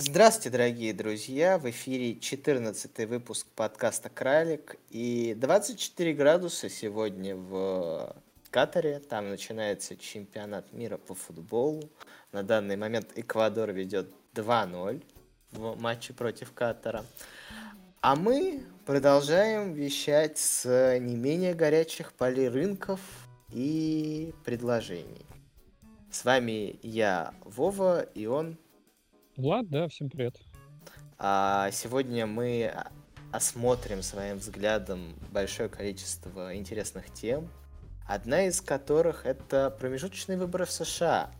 Здравствуйте, дорогие друзья! В эфире 14 выпуск подкаста «Кралик». И 24 градуса сегодня в Катаре. Там начинается чемпионат мира по футболу. На данный момент Эквадор ведет 2-0 в матче против Катара. А мы продолжаем вещать с не менее горячих полей рынков и предложений. С вами я, Вова, и он Влад, да, всем привет. А сегодня мы осмотрим своим взглядом большое количество интересных тем, одна из которых это промежуточные выборы в США.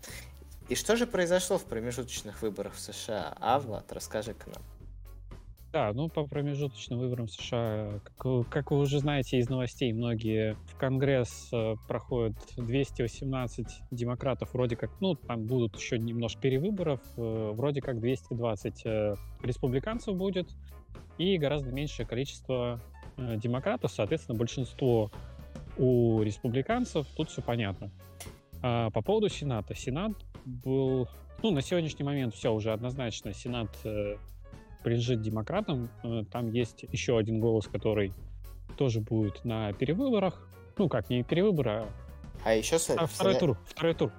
И что же произошло в промежуточных выборах в США? А, Влад, расскажи-ка нам. Да, ну по промежуточным выборам США, как, как вы уже знаете из новостей, многие в Конгресс э, проходят 218 демократов, вроде как, ну там будут еще немножко перевыборов, э, вроде как 220 э, республиканцев будет и гораздо меньшее количество демократов, соответственно, большинство у республиканцев, тут все понятно. А по поводу Сената. Сенат был, ну на сегодняшний момент все уже однозначно, Сенат принадлежит демократам. Э, там есть еще один голос, который тоже будет на перевыборах. Ну, как, не перевыборы, а... А еще... А, второй тур, второй тур.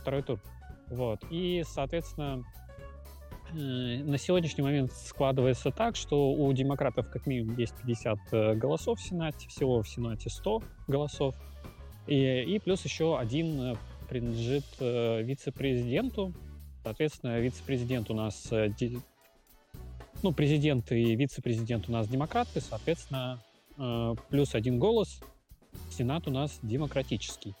Второй тур. Вот. И, соответственно, э, на сегодняшний момент складывается так, что у демократов как минимум есть 50 э, голосов в Сенате, всего в Сенате 100 голосов, и, и плюс еще один принадлежит вице-президенту. Соответственно, вице-президент у нас ну, президент и вице-президент у нас демократы, соответственно, э, плюс один голос. Сенат у нас демократический.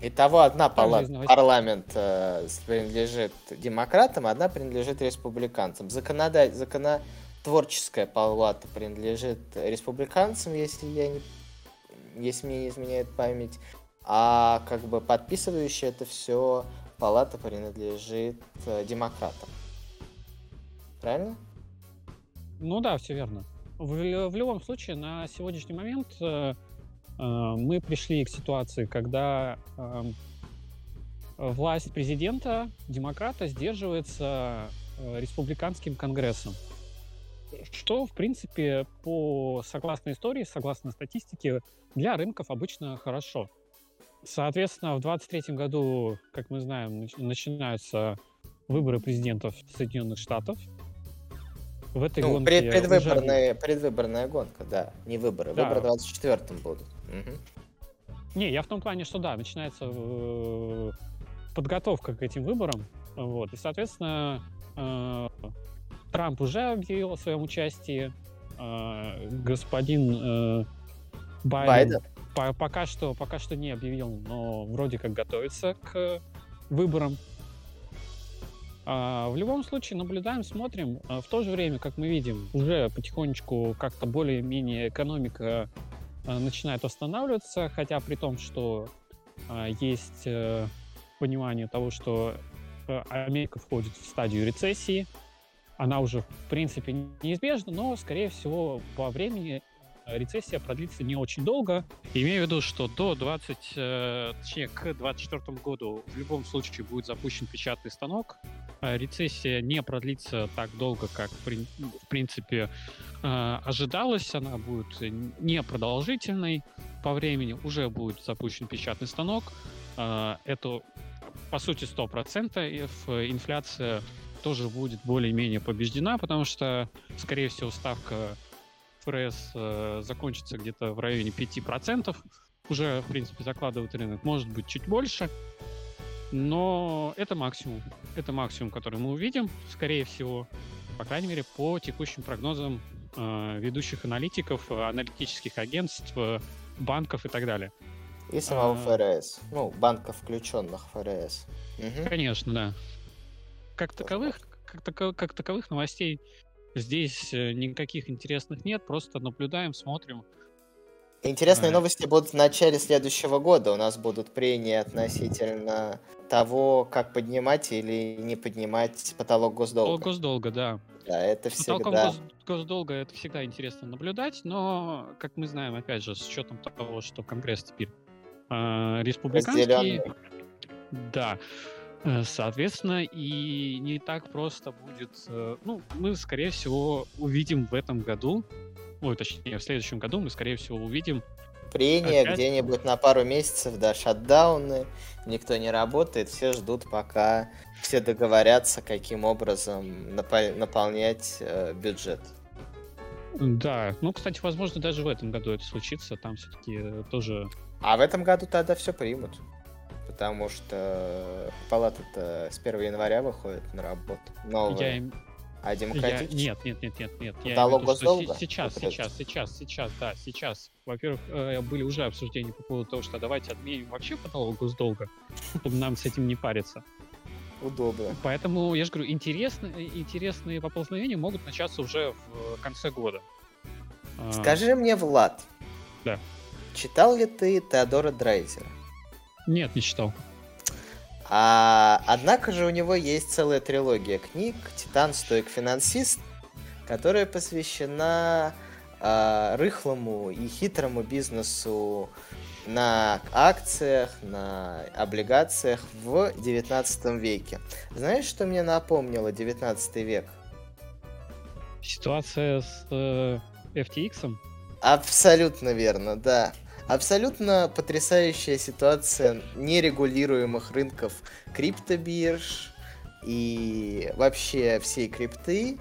Итого одна палата, парламент э, принадлежит демократам, одна принадлежит республиканцам. Законодатель, законотворческая палата принадлежит республиканцам, если я не, если мне не изменяет память, а как бы подписывающая это все палата принадлежит э, демократам. Правильно? Ну да, все верно. В, в любом случае, на сегодняшний момент э, э, мы пришли к ситуации, когда э, власть президента, демократа, сдерживается э, республиканским конгрессом. Что, в принципе, по согласно истории, согласно статистике, для рынков обычно хорошо. Соответственно, в 2023 году, как мы знаем, начинаются выборы президентов Соединенных Штатов. В этой ну, гонке пред, предвыборная, уже... предвыборная гонка, да. Не выборы. Да. Выборы в 24-м будут. Угу. Не, я в том плане, что да, начинается э, подготовка к этим выборам. Вот, и, соответственно, э, Трамп уже объявил о своем участии. Э, господин э, Байден, Байден. По, пока что пока что не объявил, но вроде как готовится к выборам. А, в любом случае наблюдаем, смотрим. А, в то же время, как мы видим, уже потихонечку как-то более-менее экономика а, начинает восстанавливаться, хотя при том, что есть э, понимание того, что э, Америка входит в стадию рецессии. Она уже, в принципе, неизбежна, но, скорее всего, по времени рецессия продлится не очень долго. Имею в виду, что до 20, э, точнее, к 2024 году в любом случае будет запущен печатный станок. А рецессия не продлится так долго, как в принципе э, ожидалось. Она будет не продолжительной по времени. Уже будет запущен печатный станок. Э, это по сути 100%. Инфляция тоже будет более-менее побеждена, потому что, скорее всего, ставка ФРС э, закончится где-то в районе 5%. Уже, в принципе, закладывает рынок. Может быть, чуть больше. Но это максимум. Это максимум, который мы увидим, скорее всего, по крайней мере, по текущим прогнозам э, ведущих аналитиков, аналитических агентств, банков и так далее. И самого а... ФРС. Ну, банков, включенных ФРС. Угу. Конечно, да. Как таковых, как, тако, как таковых новостей Здесь э, никаких интересных нет, просто наблюдаем, смотрим. Интересные а... новости будут в начале следующего года. У нас будут прения относительно того, как поднимать или не поднимать потолок госдолга. Потолок госдолга, да. Да, это всегда... Потолком гос госдолга это всегда интересно наблюдать, но, как мы знаем, опять же, с учетом того, что Конгресс теперь э, республиканский... Разделенный. Да. Э, соответственно, и не так просто будет... Э, ну, мы, скорее всего, увидим в этом году, ой, точнее, в следующем году мы, скорее всего, увидим Прения Опять? где-нибудь на пару месяцев, да, шатдауны, никто не работает, все ждут, пока все договорятся, каким образом напол- наполнять э, бюджет. Да, ну, кстати, возможно, даже в этом году это случится, там все-таки э, тоже... А в этом году тогда все примут потому что палата-то с 1 января выходит на работу. Новая. Я... А демократически? Я... Нет, нет, нет, нет, нет. Потолок я виду, что сейчас, сейчас, сейчас, сейчас, да, сейчас. Во-первых, э, были уже обсуждения по поводу того, что давайте отменим вообще потолок госдолга, чтобы нам с этим не париться. Удобно. Поэтому, я же говорю, интересные, интересные поползновения могут начаться уже в конце года. А. Скажи мне, Влад. Да. Читал ли ты Теодора Драйзера? Нет, не читал. А, однако же у него есть целая трилогия книг «Титан, стоик, финансист», которая посвящена э, рыхлому и хитрому бизнесу на акциях, на облигациях в 19 веке. Знаешь, что мне напомнило 19 век? Ситуация с э, FTX? Абсолютно верно, да. Абсолютно потрясающая ситуация нерегулируемых рынков криптобирж и вообще всей крипты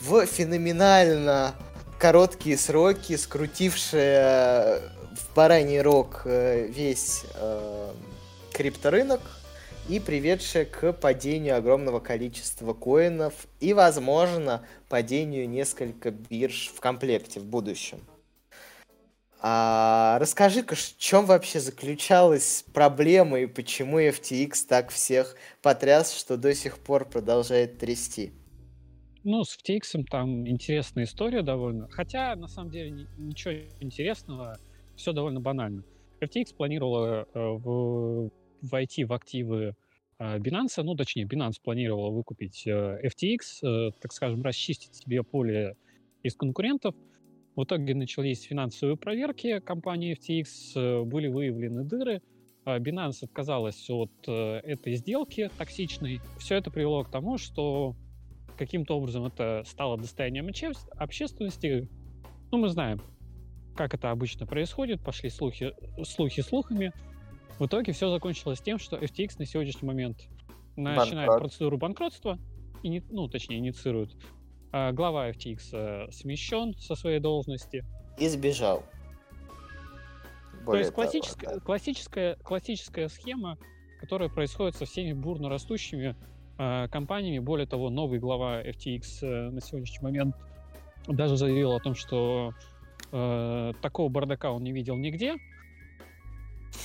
в феноменально короткие сроки, скрутившая в бараний рог э, весь э, крипторынок и приведшая к падению огромного количества коинов и, возможно, падению несколько бирж в комплекте в будущем. А, расскажи-ка, в чем вообще заключалась проблема и почему FTX так всех потряс, что до сих пор продолжает трясти? Ну, с FTX там интересная история довольно. Хотя, на самом деле, ничего интересного, все довольно банально. FTX планировала э, в, войти в активы э, Binance, ну, точнее, Binance планировала выкупить э, FTX, э, так скажем, расчистить себе поле из конкурентов – в итоге начались финансовые проверки компании FTX, э, были выявлены дыры, а Binance отказалась от э, этой сделки токсичной. Все это привело к тому, что каким-то образом это стало достоянием общественности. Ну, мы знаем, как это обычно происходит, пошли слухи, слухи слухами. В итоге все закончилось тем, что FTX на сегодняшний момент начинает Банкрот. процедуру банкротства, и, ну, точнее, инициирует глава FTX э, смещен со своей должности. И сбежал. Более То есть классическая, того, да. классическая, классическая схема, которая происходит со всеми бурно растущими э, компаниями. Более того, новый глава FTX э, на сегодняшний момент даже заявил о том, что э, такого бардака он не видел нигде.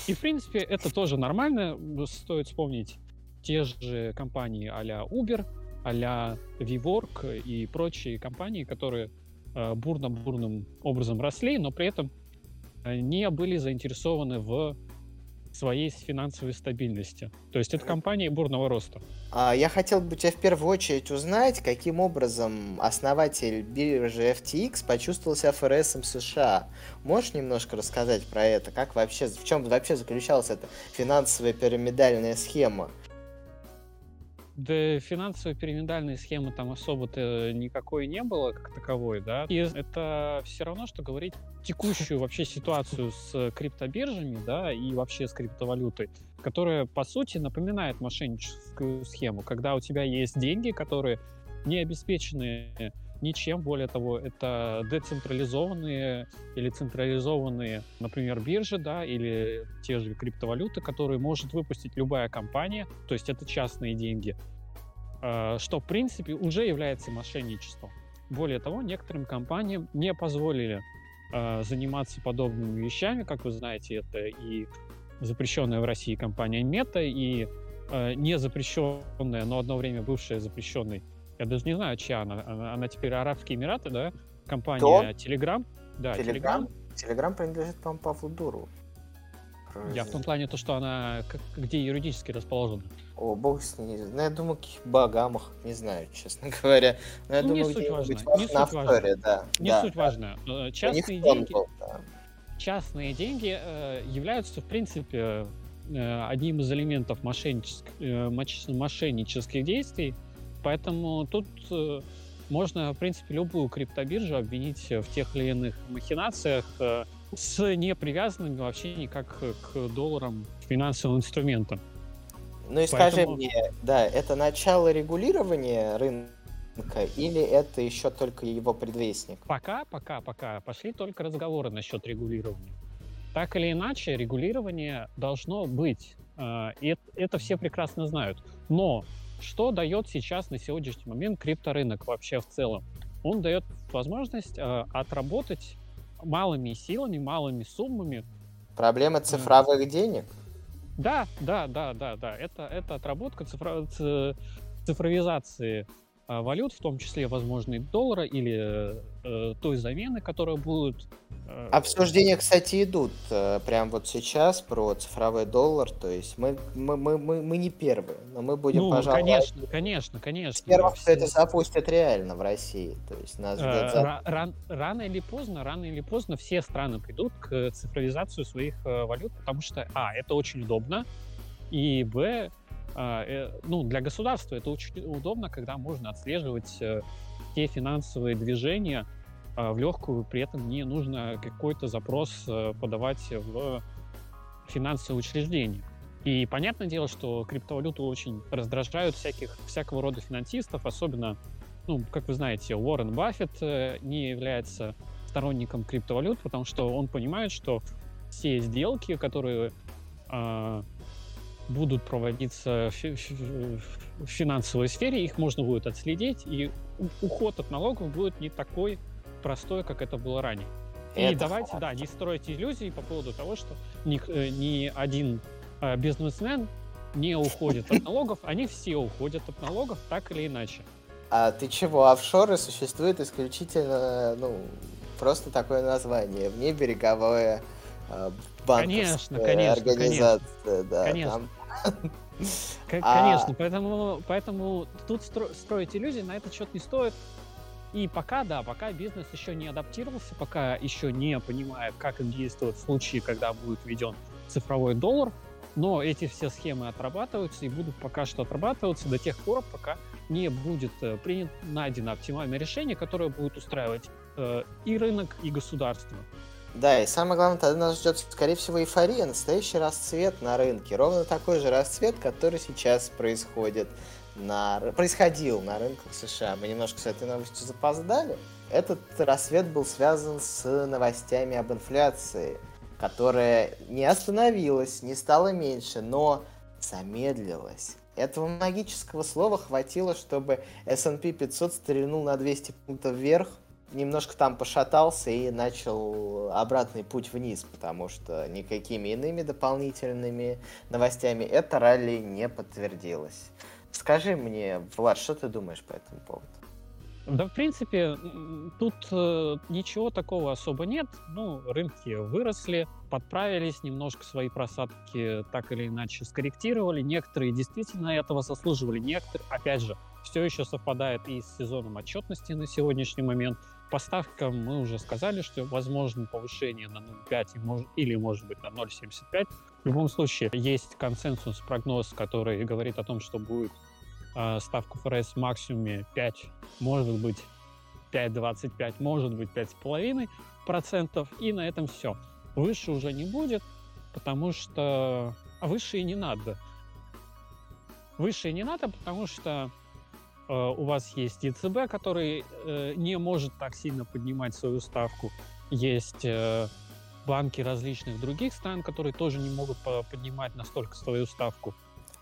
И, в принципе, это тоже нормально. Стоит вспомнить те же компании а-ля Uber, а-ля VWork и прочие компании, которые э, бурно-бурным образом росли, но при этом э, не были заинтересованы в своей финансовой стабильности. То есть это компании бурного роста. А, я хотел бы тебя в первую очередь узнать, каким образом основатель биржи FTX почувствовал себя ФРСом США. Можешь немножко рассказать про это? Как вообще, в чем вообще заключалась эта финансовая пирамидальная схема? Да финансовой пирамидальной схемы там особо-то никакой не было как таковой, да. И это все равно, что говорить текущую вообще ситуацию с криптобиржами, да, и вообще с криптовалютой, которая, по сути, напоминает мошенническую схему, когда у тебя есть деньги, которые не обеспечены ничем. Более того, это децентрализованные или централизованные, например, биржи, да, или те же криптовалюты, которые может выпустить любая компания, то есть это частные деньги, а, что, в принципе, уже является мошенничеством. Более того, некоторым компаниям не позволили а, заниматься подобными вещами, как вы знаете, это и запрещенная в России компания Мета, и э, не запрещенная, но одно время бывшая запрещенной я даже не знаю, чья она. Она, она теперь Арабские Эмираты, да? Компания Кто? Telegram. Да, Telegram. Telegram принадлежит, по-моему, Павлу Дуру. Я в том плане то, что она как, где юридически расположена. О, бог с ней. Ну, я думаю, каких Багамах, не знаю, честно говоря. Но я ну, думаю, не суть важно. Не суть важно. Да. Не да, суть да. важно. Э, частные деньги, был, да. частные деньги э, являются, в принципе, одним из элементов мошеннических, мошеннических действий. Поэтому тут можно, в принципе, любую криптобиржу обвинить в тех или иных махинациях с не привязанными вообще никак к долларам финансовым инструментам. Ну и Поэтому... скажи мне, да, это начало регулирования рынка или это еще только его предвестник? Пока, пока, пока. Пошли только разговоры насчет регулирования. Так или иначе, регулирование должно быть. А, и это все прекрасно знают. Но что дает сейчас на сегодняшний момент крипторынок вообще в целом? Он дает возможность а, отработать малыми силами, малыми суммами. Проблема цифровых денег? Да, да, да, да, да. Это, это отработка цифро, цифровизации валют, в том числе, возможно, и доллара или э, той замены, которая будет... Э, Обсуждения, кстати, идут э, прямо вот сейчас про цифровой доллар, то есть мы, мы, мы, мы, мы не первые, но мы будем, ну, пожалуй... конечно, конечно, конечно. Первых, кто это запустит реально в России, то есть нас ждет... Э, ран, рано или поздно, рано или поздно все страны придут к цифровизации своих э, валют, потому что, а, это очень удобно, и, б, а, ну, для государства это очень удобно, когда можно отслеживать э, те финансовые движения а, в легкую, при этом не нужно какой-то запрос э, подавать в финансовые учреждения. И понятное дело, что криптовалюты очень раздражают всяких, всякого рода финансистов, особенно, ну, как вы знаете, Уоррен Баффет не является сторонником криптовалют, потому что он понимает, что все сделки, которые э, будут проводиться в финансовой сфере, их можно будет отследить, и уход от налогов будет не такой простой, как это было ранее. Это и давайте, да, не строить иллюзии по поводу того, что ни, э, ни один э, бизнесмен не уходит от налогов, они все уходят от налогов так или иначе. А ты чего, офшоры существуют исключительно, ну, просто такое название, внебереговое э, банковская конечно, конечно, организация, конечно, да, конечно. там Конечно, поэтому, поэтому тут строить иллюзии на этот счет не стоит. И пока, да, пока бизнес еще не адаптировался, пока еще не понимает, как действовать в случае, когда будет введен цифровой доллар, но эти все схемы отрабатываются и будут пока что отрабатываться до тех пор, пока не будет э, принято, найдено оптимальное решение, которое будет устраивать э, и рынок, и государство. Да, и самое главное, тогда нас ждет, скорее всего, эйфория, настоящий расцвет на рынке. Ровно такой же расцвет, который сейчас происходит на... происходил на рынках США. Мы немножко с этой новостью запоздали. Этот рассвет был связан с новостями об инфляции, которая не остановилась, не стала меньше, но замедлилась. Этого магического слова хватило, чтобы S&P 500 стрельнул на 200 пунктов вверх, немножко там пошатался и начал обратный путь вниз, потому что никакими иными дополнительными новостями это ралли не подтвердилось. Скажи мне, Влад, что ты думаешь по этому поводу? Да, в принципе, тут э, ничего такого особо нет. Ну, рынки выросли, подправились, немножко свои просадки так или иначе скорректировали. Некоторые действительно этого заслуживали, некоторые, опять же, все еще совпадает и с сезоном отчетности на сегодняшний момент. По ставкам мы уже сказали, что возможно повышение на 0,5 или, может быть, на 0,75. В любом случае, есть консенсус, прогноз, который говорит о том, что будет э, ставка ФРС в максимуме 5, может быть, 5,25, может быть, 5,5%. И на этом все. Выше уже не будет, потому что... А выше и не надо. Выше и не надо, потому что у вас есть ЕЦБ, который э, не может так сильно поднимать свою ставку. Есть э, банки различных других стран, которые тоже не могут поднимать настолько свою ставку.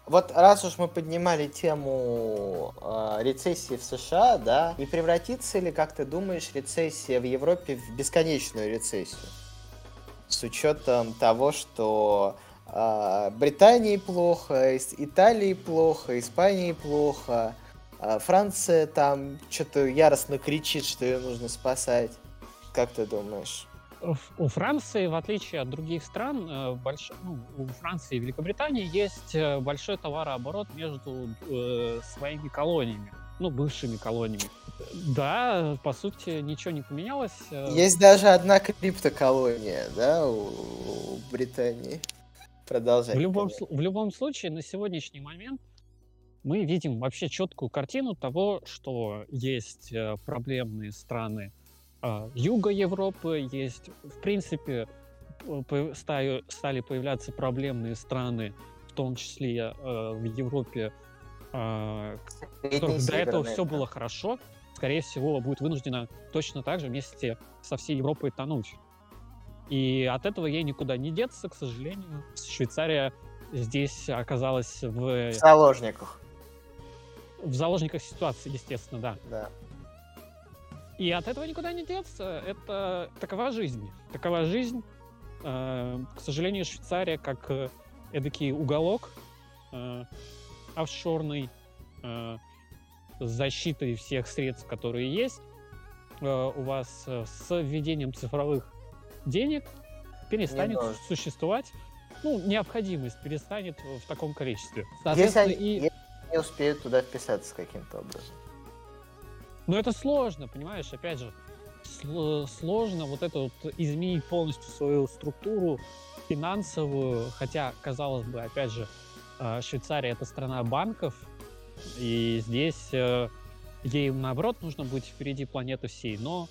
Вот раз уж мы поднимали тему э, рецессии в США, да, не превратится ли, как ты думаешь, рецессия в Европе в бесконечную рецессию? С учетом того, что э, Британии плохо, Италии плохо, Испании плохо, а Франция там что-то яростно кричит, что ее нужно спасать. Как ты думаешь? У Франции, в отличие от других стран, э, больш... ну, у Франции и Великобритании есть э, большой товарооборот между э, своими колониями, ну, бывшими колониями. Да, по сути, ничего не поменялось. Есть даже одна криптоколония, да, у, у Британии. Продолжай. В любом, в любом случае, на сегодняшний момент мы видим вообще четкую картину того, что есть э, проблемные страны э, юга Европы, есть, в принципе, стали, появляться проблемные страны, в том числе э, в Европе, э, до этого все было хорошо, скорее всего, будет вынуждена точно так же вместе со всей Европой тонуть. И от этого ей никуда не деться, к сожалению. Швейцария здесь оказалась в... В заложниках в заложниках ситуации, естественно, да. Да. И от этого никуда не деться. Это такова жизнь. Такова жизнь. Э, к сожалению, Швейцария как э, эдакий уголок э, офшорный с защитой всех средств, которые есть. У вас с введением цифровых денег перестанет существовать ну, необходимость перестанет в таком количестве. Соответственно, если, и не успеют туда вписаться каким-то образом. Но это сложно, понимаешь, опять же, сложно вот это вот изменить полностью свою структуру финансовую, хотя, казалось бы, опять же, э, Швейцария это страна банков, и здесь э, ей, наоборот, нужно быть впереди планеты всей, но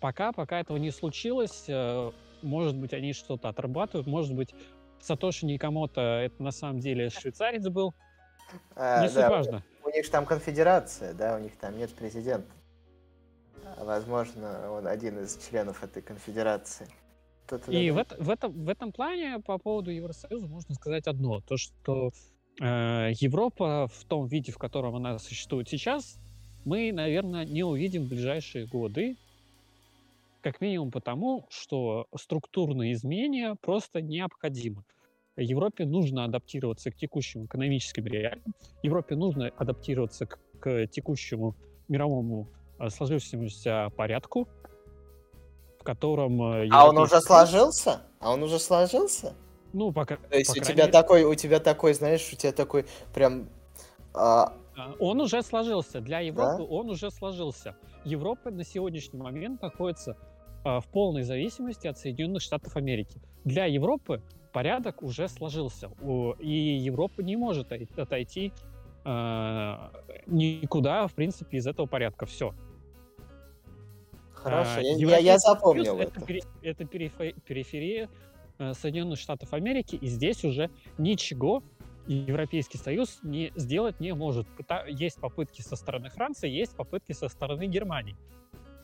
пока, пока этого не случилось, э, может быть, они что-то отрабатывают, может быть, Сатоши Никамото это на самом деле швейцарец был, а, не да, важно. У них же там конфедерация, да, у них там нет президента. Возможно, он один из членов этой конфедерации. И в, это, в, этом, в этом плане по поводу Евросоюза можно сказать одно. То, что э, Европа в том виде, в котором она существует сейчас, мы, наверное, не увидим в ближайшие годы. Как минимум потому, что структурные изменения просто необходимы. Европе нужно адаптироваться к текущим экономическим реалиям, Европе нужно адаптироваться к, к текущему мировому э, сложившемуся порядку, в котором... Европейский... А он уже сложился? А он уже сложился? Ну, пока... То есть по у тебя мере... такой, у тебя такой, знаешь, у тебя такой прям... А... а он уже сложился. Для Европы да? он уже сложился. Европа на сегодняшний момент находится а, в полной зависимости от Соединенных Штатов Америки. Для Европы порядок уже сложился, и Европа не может отойти э, никуда, в принципе, из этого порядка. Все. Хорошо, а, я, я запомнил это. Это, периферия э, Соединенных Штатов Америки, и здесь уже ничего Европейский Союз не сделать не может. Есть попытки со стороны Франции, есть попытки со стороны Германии.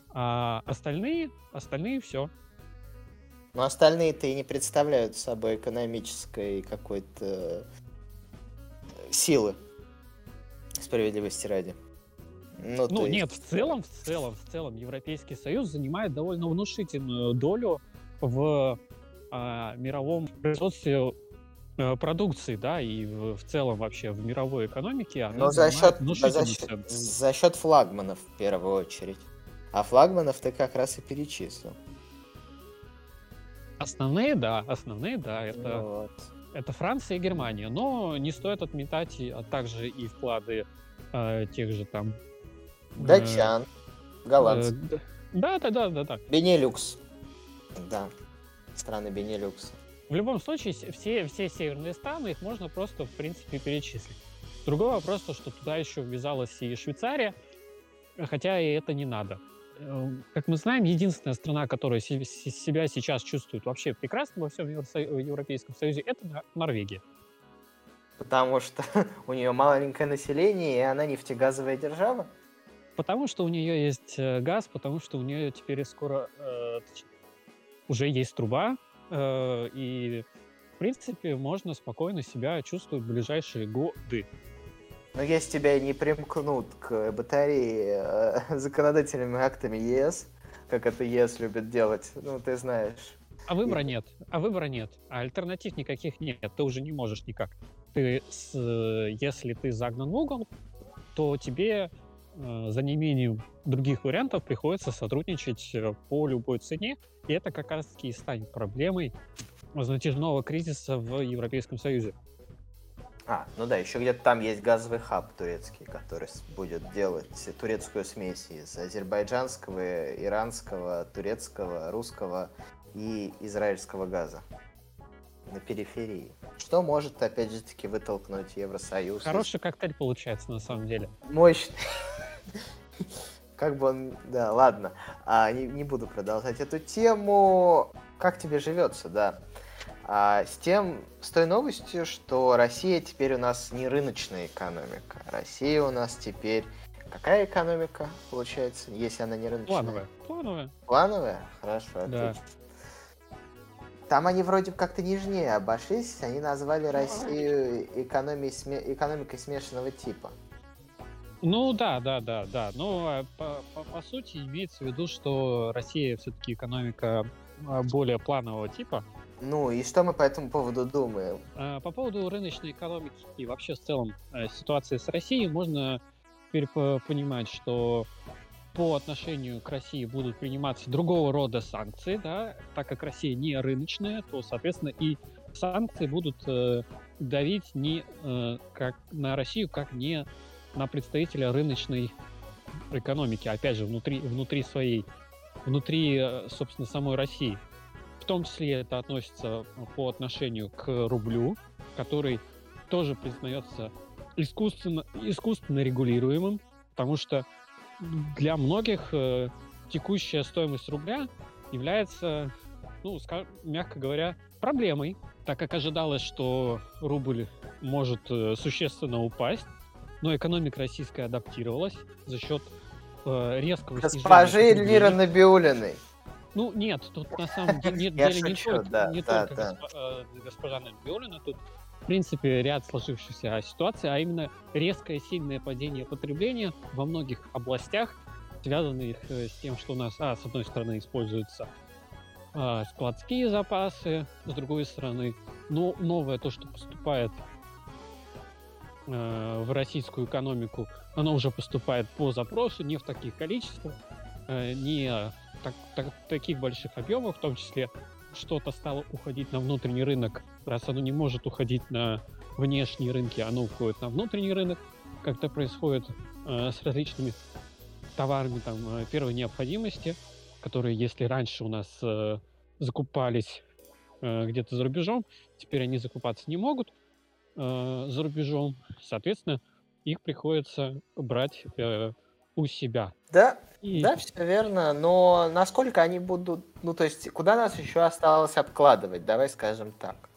А остальные, остальные все. Но остальные-то и не представляют собой экономической какой-то э, силы. Справедливости ради. Ну, ну нет, в целом, в целом, в целом Европейский Союз занимает довольно внушительную долю в а, мировом производстве а, продукции, да, и в, в целом вообще в мировой экономике. Но за счет, за, счет, за счет флагманов в первую очередь. А флагманов ты как раз и перечислил. Основные, да, основные, да, это, вот. это Франция и Германия. Но не стоит отметать а также и вклады э, тех же там... Э, Датчан, голландцев. Э, да, да, да, да, да. Бенелюкс. Да, страны Бенелюкс. В любом случае, все, все северные страны, их можно просто, в принципе, перечислить. Другой вопрос, то, что туда еще ввязалась и Швейцария, хотя и это не надо. Эм, как мы знаем, единственная страна, которая себя сейчас чувствует вообще прекрасно во всем Европейском Союзе, это Норвегия. Потому что у нее маленькое население, и она нефтегазовая держава? Потому что у нее есть э, газ, потому что у нее теперь скоро э, уже есть труба, э, и в принципе можно спокойно себя чувствовать в ближайшие годы. Но если тебя не примкнут к батарее э, законодательными актами ЕС, как это ЕС любит делать, ну, ты знаешь. А выбора И... нет, а выбора нет, а альтернатив никаких нет, ты уже не можешь никак. Ты, с, если ты загнан в угол, то тебе э, за неимением других вариантов приходится сотрудничать э, по любой цене, и это как раз-таки и станет проблемой затяжного кризиса в Европейском Союзе. А, ну да, еще где-то там есть газовый хаб турецкий, который будет делать турецкую смесь из азербайджанского, иранского, турецкого, русского и израильского газа. на периферии. Что может, опять же таки, вытолкнуть Евросоюз? Хороший коктейль получается, на самом деле. Мощный. Как бы он... Да, ладно. А, не, не буду продолжать эту тему. Как тебе живется, да? А, с тем, с той новостью, что Россия теперь у нас не рыночная экономика. Россия у нас теперь какая экономика, получается, если она не рыночная? Плановая. Плановая. Плановая? Хорошо, Да. отлично. Там они вроде как-то нежнее обошлись, они назвали Россию экономией экономикой смешанного типа. Ну да, да, да, да. Но а, по, по, по сути имеется в виду, что Россия все-таки экономика а, более планового типа. Ну и что мы по этому поводу думаем? А, По поводу рыночной экономики и вообще в целом э, ситуации с Россией можно теперь по- понимать, что по отношению к России будут приниматься другого рода санкции, да, так как Россия не рыночная, то, соответственно, и санкции будут э, давить не э, как на Россию, как не на представителя рыночной экономики, опять же, внутри, внутри своей, внутри, собственно, самой России. В том числе это относится по отношению к рублю, который тоже признается искусственно, искусственно регулируемым, потому что для многих э, текущая стоимость рубля является, ну, ска- мягко говоря, проблемой, так как ожидалось, что рубль может э, существенно упасть, но экономика российская адаптировалась за счет э, резкого снижения Госпожи. Эльвиры Набиулиной. Ну, нет, тут на самом деле, нет, деле не только, да, не да, только да. госпо- э, госпожа Набиулина, тут, в принципе, ряд сложившихся ситуаций, а именно резкое сильное падение потребления во многих областях, связанных э, с тем, что у нас, а, с одной стороны, используются а, складские запасы, с другой стороны, но новое то, что поступает э, в российскую экономику, оно уже поступает по запросу, не в таких количествах, не так- так- таких больших объемов, в том числе что-то стало уходить на внутренний рынок, раз оно не может уходить на внешние рынки, оно уходит на внутренний рынок, как это происходит э, с различными товарами там, э, первой необходимости, которые, если раньше у нас э, закупались э, где-то за рубежом, теперь они закупаться не могут э, за рубежом, соответственно, их приходится брать э, у себя. Да, И да, все верно, но насколько они будут, ну то есть, куда нас еще осталось обкладывать, давай скажем так.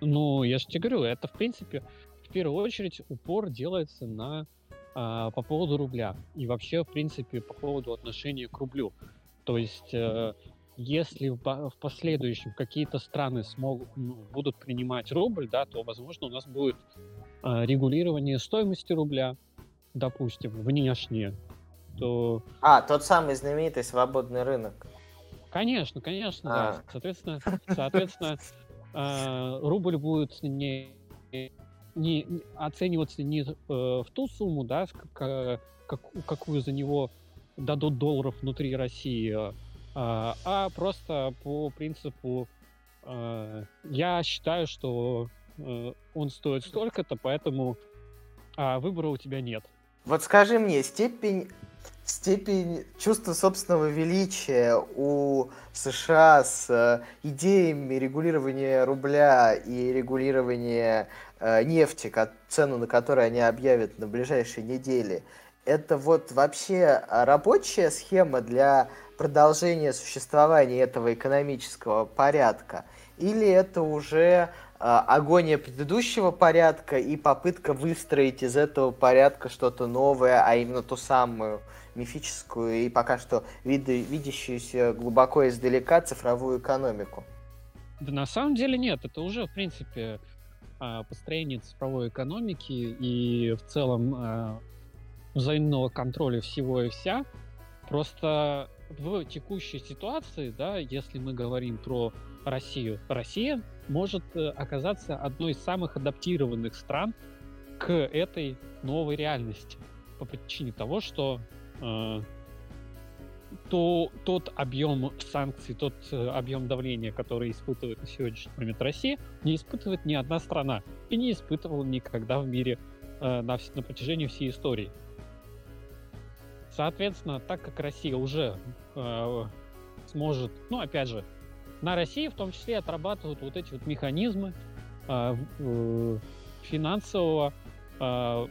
Ну, я же тебе говорю, это, в принципе, в первую очередь упор делается на а, по поводу рубля и вообще, в принципе, по поводу отношения к рублю. То есть, э, если в, по- в последующем какие-то страны смогут, ну, будут принимать рубль, да, то, возможно, у нас будет а, регулирование стоимости рубля, допустим, внешнее, то А, тот самый знаменитый свободный рынок. Конечно, конечно, А. да. Соответственно, соответственно, а, рубль будет не, не оцениваться не э, в ту сумму, да, как- какую за него дадут долларов внутри России, а, а просто по принципу э, я считаю, что э, он стоит столько-то, поэтому а, выбора у тебя нет. Вот скажи мне, степень, степень чувства собственного величия у США с э, идеями регулирования рубля и регулирования э, нефти, цену на которую они объявят на ближайшие недели, это вот вообще рабочая схема для продолжения существования этого экономического порядка? Или это уже агония предыдущего порядка и попытка выстроить из этого порядка что-то новое, а именно ту самую мифическую и пока что видящуюся глубоко издалека цифровую экономику? Да на самом деле нет, это уже, в принципе, а, построение цифровой экономики и в целом а, взаимного контроля всего и вся. Просто в текущей ситуации, да, если мы говорим про Россию, Россия может э, оказаться одной из самых адаптированных стран к этой новой реальности по причине того, что э, то, тот объем санкций, тот э, объем давления, который испытывает на сегодняшний момент Россия, не испытывает ни одна страна и не испытывала никогда в мире э, на, на протяжении всей истории. Соответственно, так как Россия уже э, сможет, ну опять же, на России в том числе отрабатывают вот эти вот механизмы э, э, финансового э,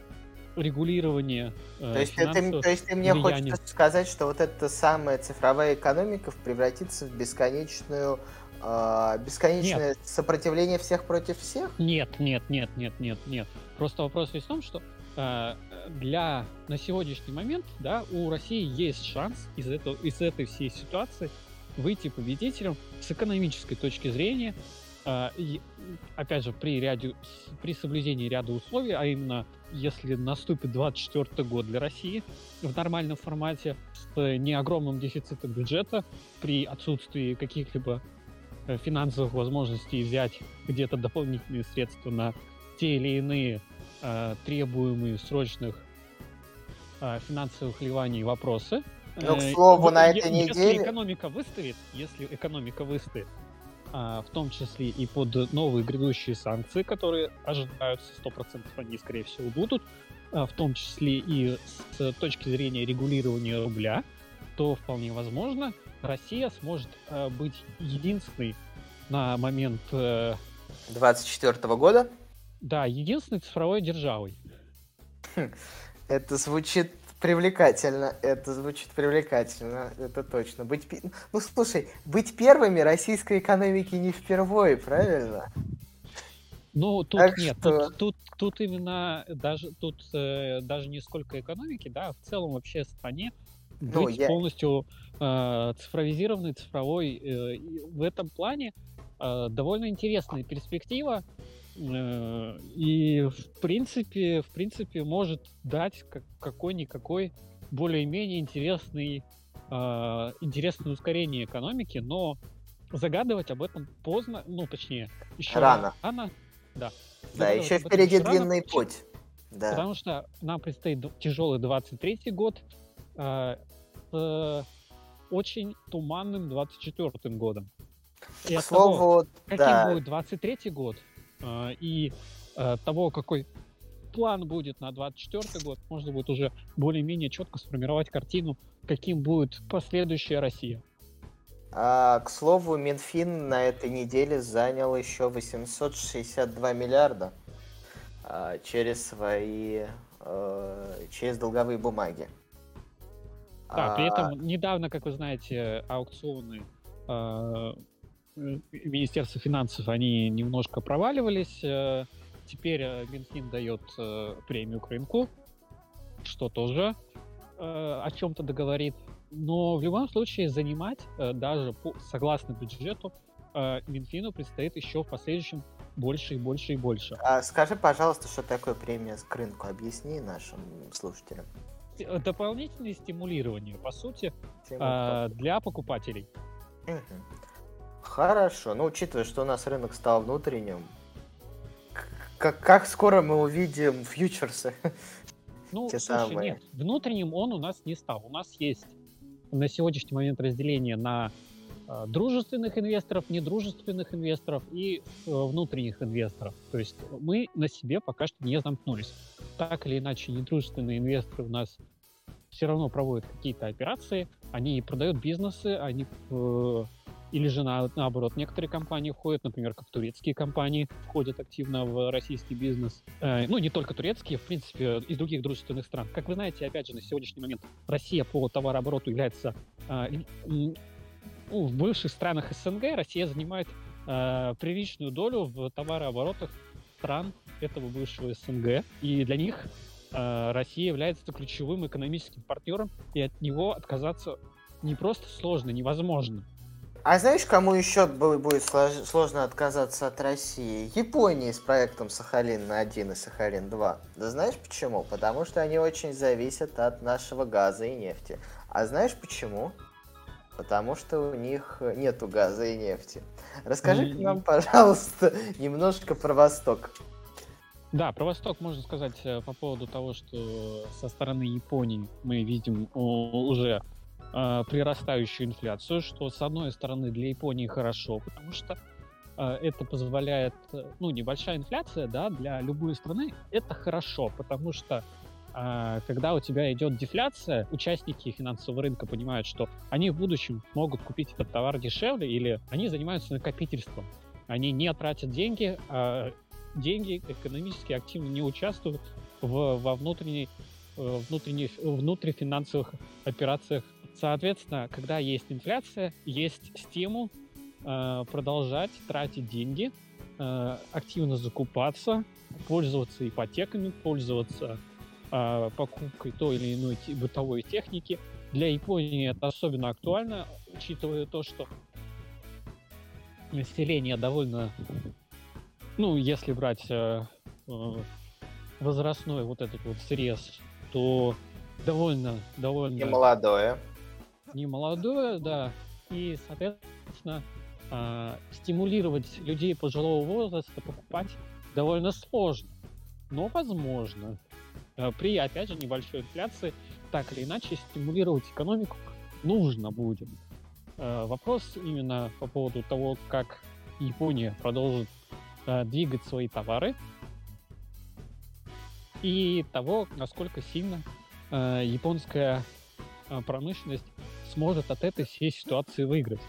регулирования. Э, то, есть ты, то есть ты мне влияния. хочешь сказать, что вот эта самая цифровая экономика превратится в бесконечную э, бесконечное нет. сопротивление всех против всех? Нет, нет, нет, нет, нет, нет. Просто вопрос весь в том, что э, для на сегодняшний момент, да, у России есть шанс из этого из этой всей ситуации выйти победителем с экономической точки зрения, э, и, опять же, при, ряде, при соблюдении ряда условий, а именно, если наступит 24 год для России в нормальном формате, с не огромным дефицитом бюджета, при отсутствии каких-либо э, финансовых возможностей взять где-то дополнительные средства на те или иные э, требуемые срочных э, финансовых вливаний вопросы, ну, к э, слову, на этой если неделе... экономика выстоит, если экономика выстоит, а, в том числе и под новые грядущие санкции, которые ожидаются, 100% они, скорее всего, будут, а, в том числе и с точки зрения регулирования рубля, то вполне возможно, Россия сможет а, быть единственной на момент... 24 э, года? Да, единственной цифровой державой. Хм, это звучит привлекательно. Это звучит привлекательно, это точно. Быть, ну слушай, быть первыми российской экономики не впервые, правильно? Ну, тут так нет, что... тут, тут, тут именно даже тут э, даже не сколько экономики, да, а в целом вообще стране ну, быть я... полностью э, цифровизированной, цифровой. Э, в этом плане э, довольно интересная перспектива. Э, и в принципе, в принципе, может дать какой-никакой более-менее интересный, э, интересное ускорение экономики, но загадывать об этом поздно, ну, точнее, еще рано. рано да. Да, еще впереди длинный рано, путь. Да. Потому что нам предстоит тяжелый 23-й год э, с очень туманным 24-м годом. И К слову, того, каким да. будет 23-й год, и а, того, какой план будет на 24 год, можно будет уже более-менее четко сформировать картину, каким будет последующая Россия. А, к слову, Минфин на этой неделе занял еще 862 миллиарда а, через свои а, через долговые бумаги. Да, при этом недавно, как вы знаете, аукционы а, Министерства финансов, они немножко проваливались. Э, теперь э, Минфин дает э, премию к рынку, что тоже о чем-то договорит. Но в любом случае занимать даже по, согласно бюджету Минфину предстоит еще в последующем больше и больше и больше. А скажи, пожалуйста, что такое премия к рынку? Объясни нашим слушателям. Дополнительное стимулирование, по сути, Тема для покупателей. Угу. Хорошо. Ну, учитывая, что у нас рынок стал внутренним, как, как скоро мы увидим фьючерсы? Ну, Те слушай, самые. нет, внутренним он у нас не стал. У нас есть на сегодняшний момент разделение на э, дружественных инвесторов, недружественных инвесторов и э, внутренних инвесторов. То есть мы на себе пока что не замкнулись. Так или иначе, недружественные инвесторы у нас все равно проводят какие-то операции, они продают бизнесы, они э, или же на, наоборот, некоторые компании входят, например, как турецкие компании входят активно в российский бизнес. Э, ну, не только турецкие, в принципе, из других дружественных стран. Как вы знаете, опять же, на сегодняшний момент Россия по товарообороту является... Э, ну, в бывших странах СНГ Россия занимает э, приличную долю в товарооборотах стран этого бывшего СНГ. И для них э, Россия является ключевым экономическим партнером, и от него отказаться не просто сложно, невозможно. А знаешь, кому еще будет сложно отказаться от России? Японии с проектом Сахалин-1 и Сахалин-2. Да знаешь почему? Потому что они очень зависят от нашего газа и нефти. А знаешь почему? Потому что у них нету газа и нефти. Расскажи mm-hmm. нам, пожалуйста, немножко про Восток. Да, про Восток можно сказать э, по поводу того, что со стороны Японии мы видим уже э, прирастающую инфляцию, что с одной стороны для Японии хорошо, потому что э, это позволяет, ну, небольшая инфляция, да, для любой страны это хорошо, потому что а, когда у тебя идет дефляция, участники финансового рынка понимают, что они в будущем могут купить этот товар дешевле, или они занимаются накопительством. Они не тратят деньги, а деньги экономически активно не участвуют в, во внутренней, э, внутренней, внутрифинансовых операциях. Соответственно, когда есть инфляция, есть стимул э, продолжать тратить деньги, э, активно закупаться, пользоваться ипотеками, пользоваться э, покупкой той или иной бытовой техники. Для Японии это особенно актуально, учитывая то, что население довольно, ну, если брать э, э, возрастной вот этот вот срез, то довольно, довольно... Не молодое. Не молодое, да. И, соответственно, э, стимулировать людей пожилого возраста покупать довольно сложно, но возможно. Э, при, опять же, небольшой инфляции, так или иначе, стимулировать экономику нужно будет. Э, вопрос именно по поводу того, как Япония продолжит э, двигать свои товары и того, насколько сильно японская промышленность сможет от этой всей ситуации выиграть.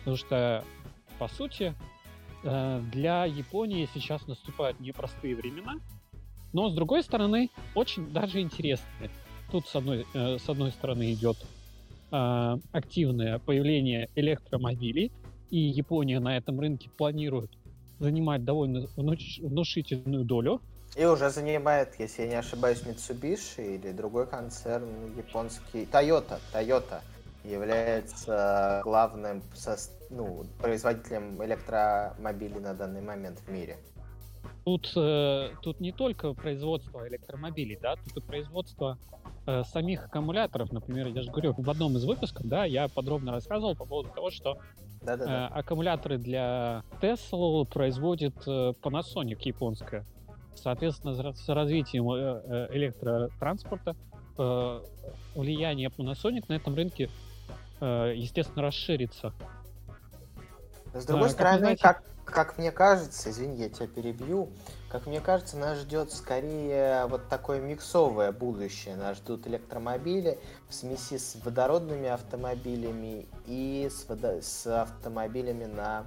Потому что, по сути, для Японии сейчас наступают непростые времена, но, с другой стороны, очень даже интересные. Тут, с одной, с одной стороны, идет э, активное появление электромобилей, и Япония на этом рынке планирует занимать довольно внушительную долю. И уже занимает, если я не ошибаюсь, Mitsubishi или другой концерн японский. Toyota. Toyota является главным ну, производителем электромобилей на данный момент в мире. Тут, э, тут не только производство электромобилей, да, тут и производство э, самих аккумуляторов. Например, я же говорю, в одном из выпусков, да, я подробно рассказывал по поводу того, что Э, аккумуляторы для Tesla производит э, Panasonic японская. Соответственно, с развитием э, э, электротранспорта э, влияние Panasonic на этом рынке, естественно, расширится. С другой а, стороны, как, как мне кажется, извини, я тебя перебью, как мне кажется, нас ждет скорее вот такое миксовое будущее. Нас ждут электромобили в смеси с водородными автомобилями и с, водо... с автомобилями на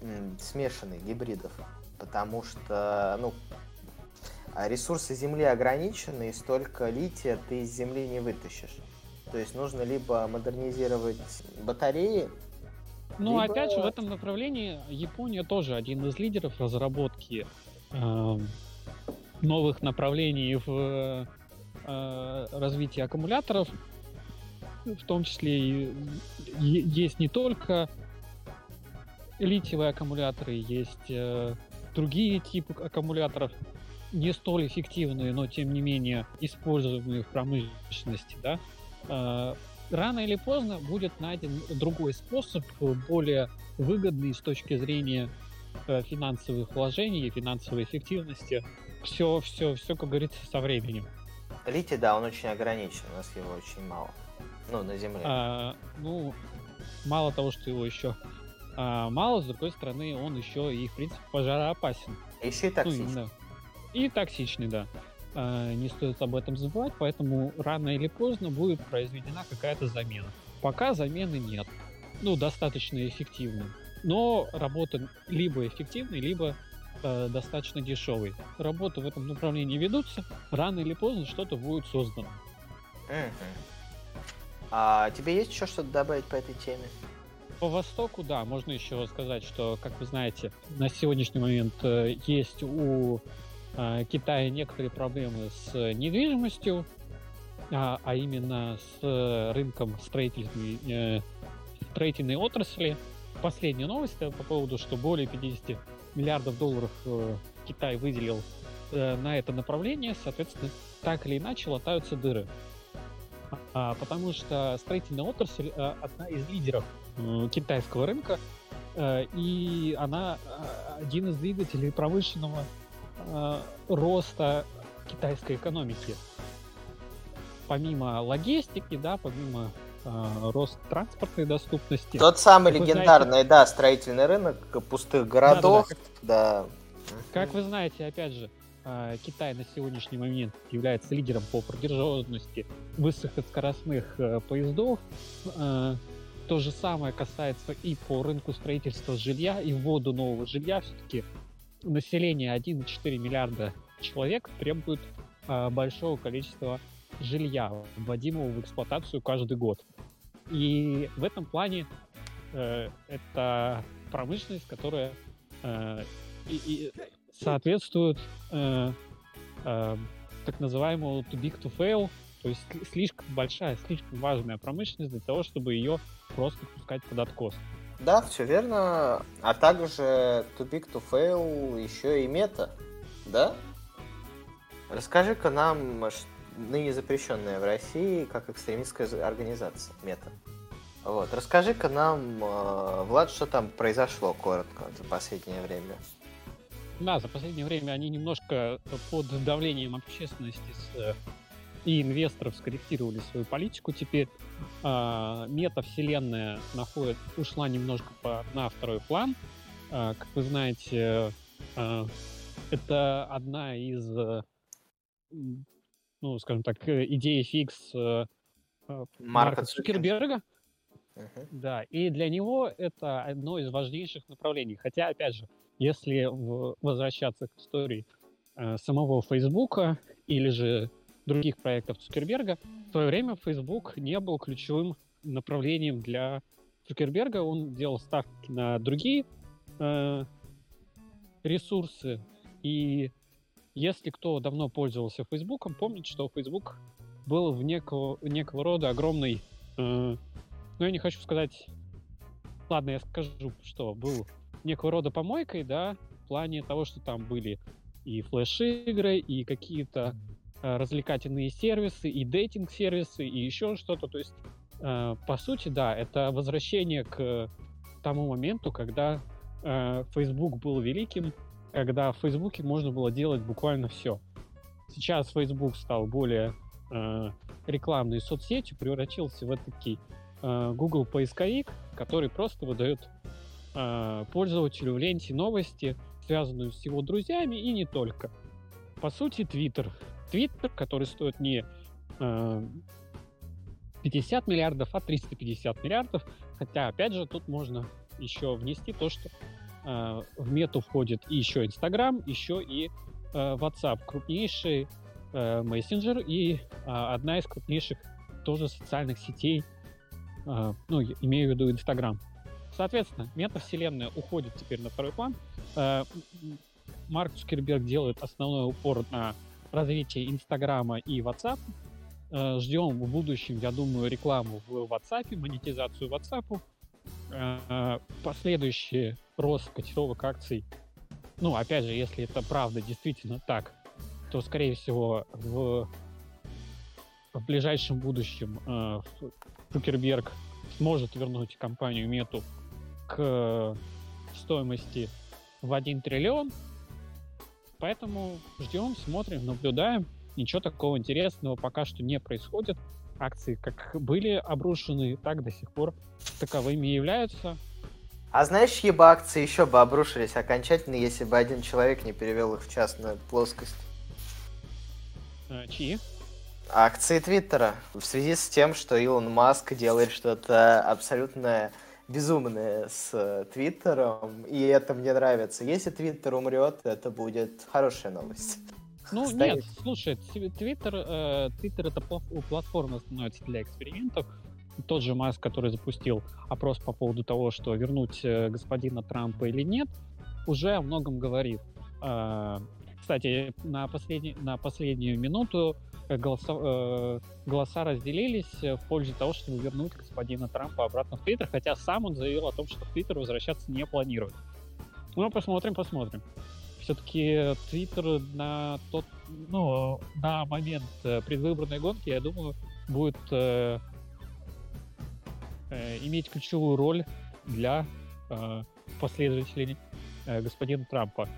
м, смешанных гибридов. Потому что, ну, ресурсы Земли ограничены, и столько лития ты из Земли не вытащишь. То есть нужно либо модернизировать батареи, ну, либо... опять же, в этом направлении Япония тоже один из лидеров разработки э, новых направлений в э, развитии аккумуляторов. В том числе и, есть не только литиевые аккумуляторы, есть э, другие типы аккумуляторов, не столь эффективные, но тем не менее используемые в промышленности, да. Э, рано или поздно будет найден другой способ, более выгодный с точки зрения э, финансовых вложений и финансовой эффективности. Все, все, все, как говорится, со временем. Литий, да, он очень ограничен, у нас его очень мало. Ну, на Земле. А, ну, мало того, что его еще а, мало, с другой стороны, он еще и, в принципе, пожароопасен. Еще и токсичный. Ну, И токсичный, да. А, не стоит об этом забывать, поэтому рано или поздно будет произведена какая-то замена. Пока замены нет. Ну, достаточно эффективной. Но работа либо эффективной, либо э, достаточно дешевой. Работы в этом направлении ведутся, рано или поздно что-то будет создано. А тебе есть еще что-то добавить по этой теме? По Востоку, да, можно еще сказать, что, как вы знаете, на сегодняшний момент э, есть у Китая некоторые проблемы с недвижимостью, а, а именно с рынком строительной, э, строительной отрасли. Последняя новость по поводу, что более 50 миллиардов долларов э, Китай выделил э, на это направление, соответственно, так или иначе латаются дыры. А, потому что строительная отрасль одна из лидеров китайского рынка, и она один из двигателей промышленного э, роста китайской экономики. Помимо логистики, да, помимо э, роста транспортной доступности. Тот самый легендарный, знаете, да, строительный рынок пустых городов, да. да, да. Как вы знаете, опять же, э, Китай на сегодняшний момент является лидером по продержанности высокоскоростных поездов. То же самое касается и по рынку строительства жилья и вводу нового жилья. Все-таки население 1,4 миллиарда человек требует э, большого количества жилья, вводимого в эксплуатацию каждый год. И в этом плане э, это промышленность, которая э, и, и соответствует э, э, так называемому too big to fail, то есть слишком большая, слишком важная промышленность для того, чтобы ее просто пускать под откос. Да, все верно. А также too big to fail еще и мета, да? Расскажи-ка нам, ныне запрещенная в России как экстремистская организация мета. Вот. Расскажи-ка нам, э, Влад, что там произошло коротко за последнее время. Да, за последнее время они немножко под давлением общественности с, э, и инвесторов скорректировали свою политику. Теперь э, метавселенная находит, ушла немножко по, на второй план. Э, как вы знаете, э, это одна из, э, ну, скажем так, идей фикс э, Марка, Марка Цукерберга. Uh-huh. Да, и для него это одно из важнейших направлений. Хотя, опять же, если в, возвращаться к истории э, самого Фейсбука или же других проектов Цукерберга, в свое время Facebook не был ключевым направлением для Цукерберга. Он делал ставки на другие э, ресурсы. И если кто давно пользовался Фейсбуком, помнит, что Facebook был в некого, некого рода огромный э, но я не хочу сказать... Ладно, я скажу, что был некого рода помойкой, да, в плане того, что там были и флеш-игры, и какие-то развлекательные сервисы, и дейтинг-сервисы, и еще что-то. То есть, э, по сути, да, это возвращение к тому моменту, когда э, Facebook был великим, когда в Фейсбуке можно было делать буквально все. Сейчас Facebook стал более э, рекламной соцсетью, превратился в этакий Э, Google поисковик, который просто выдает э, пользователю в ленте новости, связанную с его друзьями и не только. По сути, Twitter. Twitter, который стоит не 50 э, миллиардов, а 350 миллиардов. Хотя, опять же, тут можно еще внести то, что в мету входит и еще Instagram, еще и WhatsApp, крупнейший мессенджер и одна из крупнейших тоже социальных сетей а, ну, имею в виду Инстаграм. Соответственно, метавселенная уходит теперь на второй план. А, Марк Цукерберг делает основной упор на развитие Инстаграма и WhatsApp. А, ждем в будущем, я думаю, рекламу в WhatsApp, монетизацию WhatsApp. Последующий рост котировок акций. Ну, опять же, если это правда действительно так, то, скорее всего, в, в ближайшем будущем Цукерберг сможет вернуть компанию Мету к стоимости в 1 триллион. Поэтому ждем, смотрим, наблюдаем. Ничего такого интересного пока что не происходит. Акции как были обрушены, так до сих пор таковыми являются. А знаешь, ебо акции еще бы обрушились окончательно, если бы один человек не перевел их в частную плоскость? А, чьи? акции Твиттера в связи с тем, что Илон Маск делает что-то абсолютно безумное с Твиттером, и это мне нравится. Если Твиттер умрет, это будет хорошая новость. Ну Станет... нет, слушай, Твиттер, э, Твиттер это платформа становится для экспериментов. Тот же Маск, который запустил опрос по поводу того, что вернуть э, господина Трампа или нет, уже о многом говорит. Э, кстати, на, последний, на последнюю минуту Э, голоса, э, голоса разделились в пользу того, чтобы вернуть господина Трампа обратно в Твиттер, хотя сам он заявил о том, что в Твиттер возвращаться не планирует. Ну, посмотрим, посмотрим. Все-таки Твиттер на тот, ну, на момент э, предвыборной гонки, я думаю, будет э, э, иметь ключевую роль для э, последователей э, господина Трампа.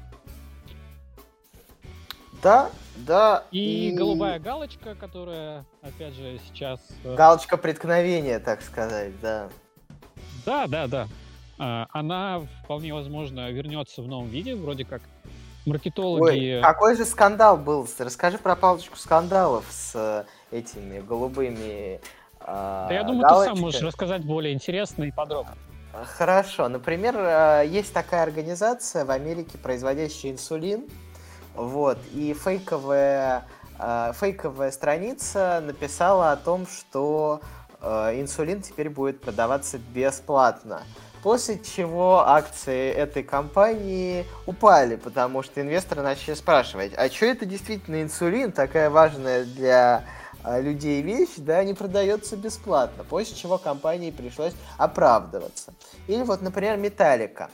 Да, да. И, и голубая галочка, которая, опять же, сейчас... Э, галочка преткновения, так сказать, да. Да, да, да. А, она вполне возможно вернется в новом виде, вроде как маркетологи... Ой, какой же скандал был? Расскажи про палочку скандалов с этими голубыми Да я думаю, галочками. ты сам можешь рассказать более интересно и подробно. Хорошо. Например, э, есть такая организация в Америке, производящая инсулин. Вот. И фейковая, э, фейковая страница написала о том, что э, инсулин теперь будет продаваться бесплатно. После чего акции этой компании упали, потому что инвесторы начали спрашивать, а что это действительно инсулин, такая важная для а, людей вещь, да, не продается бесплатно, после чего компании пришлось оправдываться. Или вот, например, Металлика.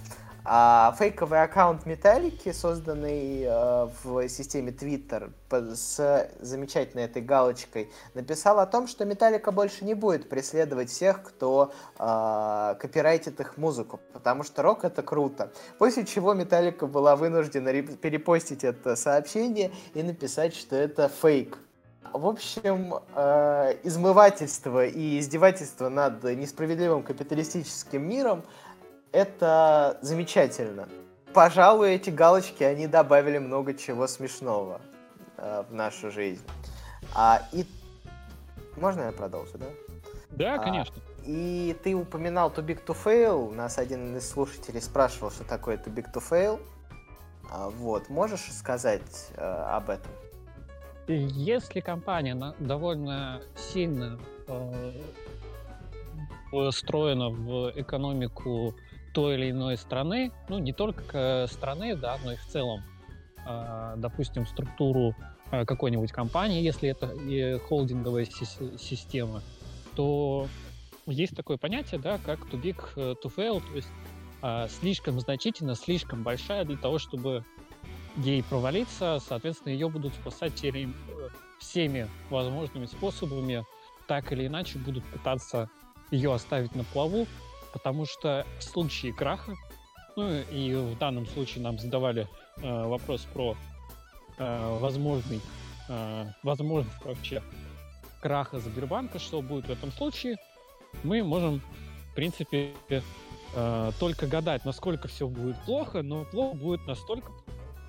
А фейковый аккаунт Металлики, созданный э, в системе Twitter с замечательной этой галочкой, написал о том, что Металлика больше не будет преследовать всех, кто э, копирайтит их музыку, потому что рок это круто. После чего Металлика была вынуждена перепостить это сообщение и написать, что это фейк. В общем, э, измывательство и издевательство над несправедливым капиталистическим миром это замечательно. Пожалуй, эти галочки, они добавили много чего смешного э, в нашу жизнь. А, и... Можно я продолжу, да? Да, а, конечно. И ты упоминал Too Big to Fail. Нас один из слушателей спрашивал, что такое Too Big to Fail. А, вот, можешь сказать э, об этом? Если компания довольно сильно э, встроена в экономику той или иной страны, ну не только страны, да, но и в целом, э, допустим, структуру э, какой-нибудь компании, если это и холдинговая система, то есть такое понятие, да, как too big to fail, то есть слишком значительно, слишком большая для того, чтобы ей провалиться, соответственно, ее будут спасать всеми возможными способами, так или иначе будут пытаться ее оставить на плаву, потому что в случае краха, ну и в данном случае нам задавали э, вопрос про э, возможный, э, возможность вообще краха Сбербанка, что будет в этом случае, мы можем, в принципе, э, только гадать, насколько все будет плохо, но плохо будет настолько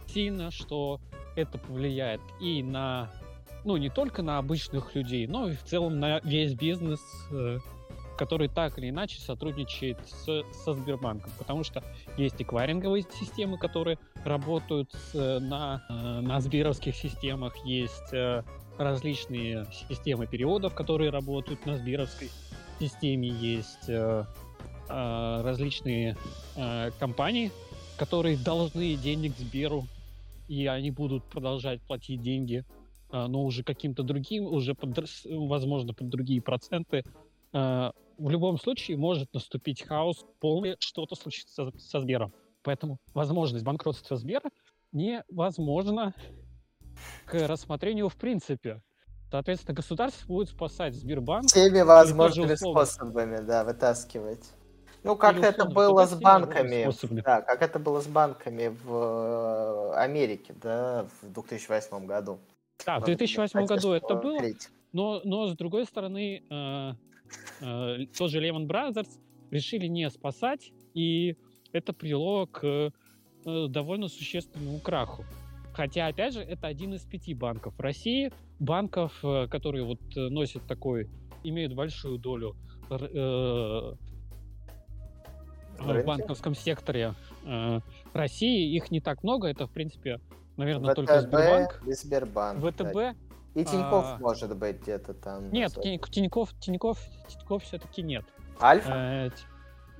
сильно, что это повлияет и на, ну, не только на обычных людей, но и в целом на весь бизнес, э, который так или иначе сотрудничает с, со Сбербанком. Потому что есть эквайринговые системы, которые работают э, на, э, на сберовских системах, есть различные системы переводов, которые работают на сберовской системе, есть различные компании, которые должны денег Сберу и они будут продолжать платить деньги, но уже каким-то другим, уже под, возможно под другие проценты. А, в любом случае может наступить хаос, полный что-то случится со, со Сбером. Поэтому возможность банкротства Сбера невозможно к рассмотрению в принципе. Соответственно, государство будет спасать Сбербанк. Всеми возможными способами, да, вытаскивать. Ну, как Или это было с банками, да, как это было с банками в Америке, да, в 2008 году. Да, в 2008 году это было, но, но с другой стороны, э, тоже Lehman Brothers решили не спасать, и это привело к э, довольно существенному краху. Хотя, опять же, это один из пяти банков России, банков, э, которые вот э, носят такой, имеют большую долю э, в банковском секторе э, России. Их не так много, это, в принципе, наверное, ВТБ только Сбербанк. И Сбербанк. ВТБ. Да. И Тиньков, а... может быть, где-то там. Нет, Тиньков, Тиньков, Тиньков все-таки нет. Альфа? Э,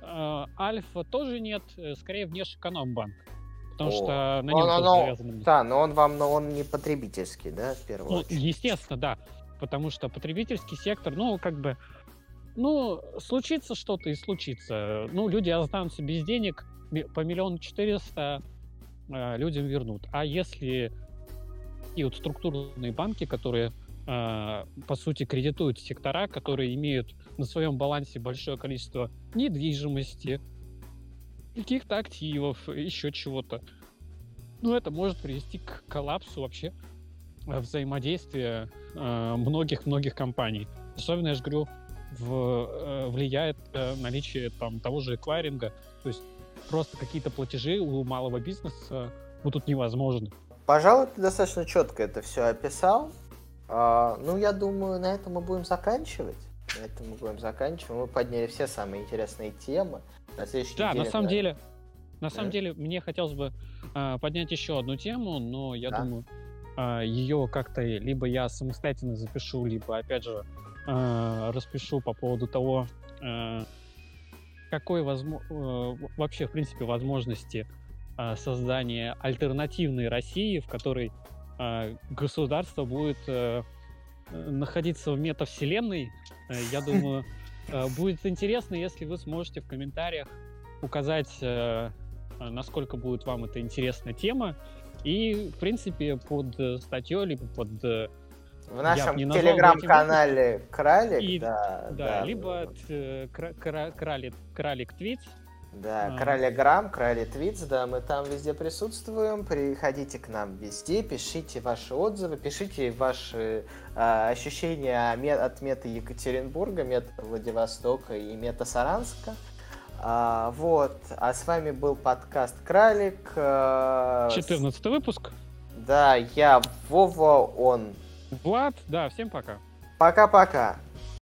э, Альфа тоже нет, э, скорее внешэкономбанк. Потому О. что на нем он, он, он, Да, но он вам, но он не потребительский, да, в первую ну, очередь? Естественно, да. Потому что потребительский сектор, ну, как бы, ну, случится что-то и случится. Ну, люди останутся без денег, по миллиону четыреста людям вернут. А если и вот структурные банки, которые э, по сути кредитуют сектора, которые имеют на своем балансе большое количество недвижимости, каких-то активов, еще чего-то. Ну, это может привести к коллапсу вообще э, взаимодействия многих-многих компаний. Особенно, я же говорю, в, э, влияет э, наличие там того же эквайринга, то есть просто какие-то платежи у малого бизнеса будут невозможны. Пожалуй, ты достаточно четко это все описал. А, ну, я думаю, на этом мы будем заканчивать. На этом мы будем заканчивать. Мы подняли все самые интересные темы. На да, неделе, на самом да. деле, на самом деле, мне хотелось бы э, поднять еще одну тему, но я да. думаю, э, а, ее как-то либо я самостоятельно запишу, либо, опять же, э, распишу по поводу того, э, какой возможно, э, вообще, в принципе, возможности э, создания альтернативной России, в которой э, государство будет э, находиться в метавселенной. Э, я думаю, э, будет интересно, если вы сможете в комментариях указать, насколько будет вам эта интересная тема. И, в принципе, под статьей, либо под в нашем телеграм-канале Кралик, и, да, да, да. Либо э, Кралик, Кралик Твит. Да, а. Кралиграм, Крали Твитс, да, мы там везде присутствуем. Приходите к нам везде, пишите ваши отзывы, пишите ваши э, ощущения от мета Екатеринбурга, мета Владивостока и мета Саранска. А, вот, а с вами был подкаст Кралик. Э, 14 выпуск. Да, я Вова, он Влад, да, всем пока. Пока-пока.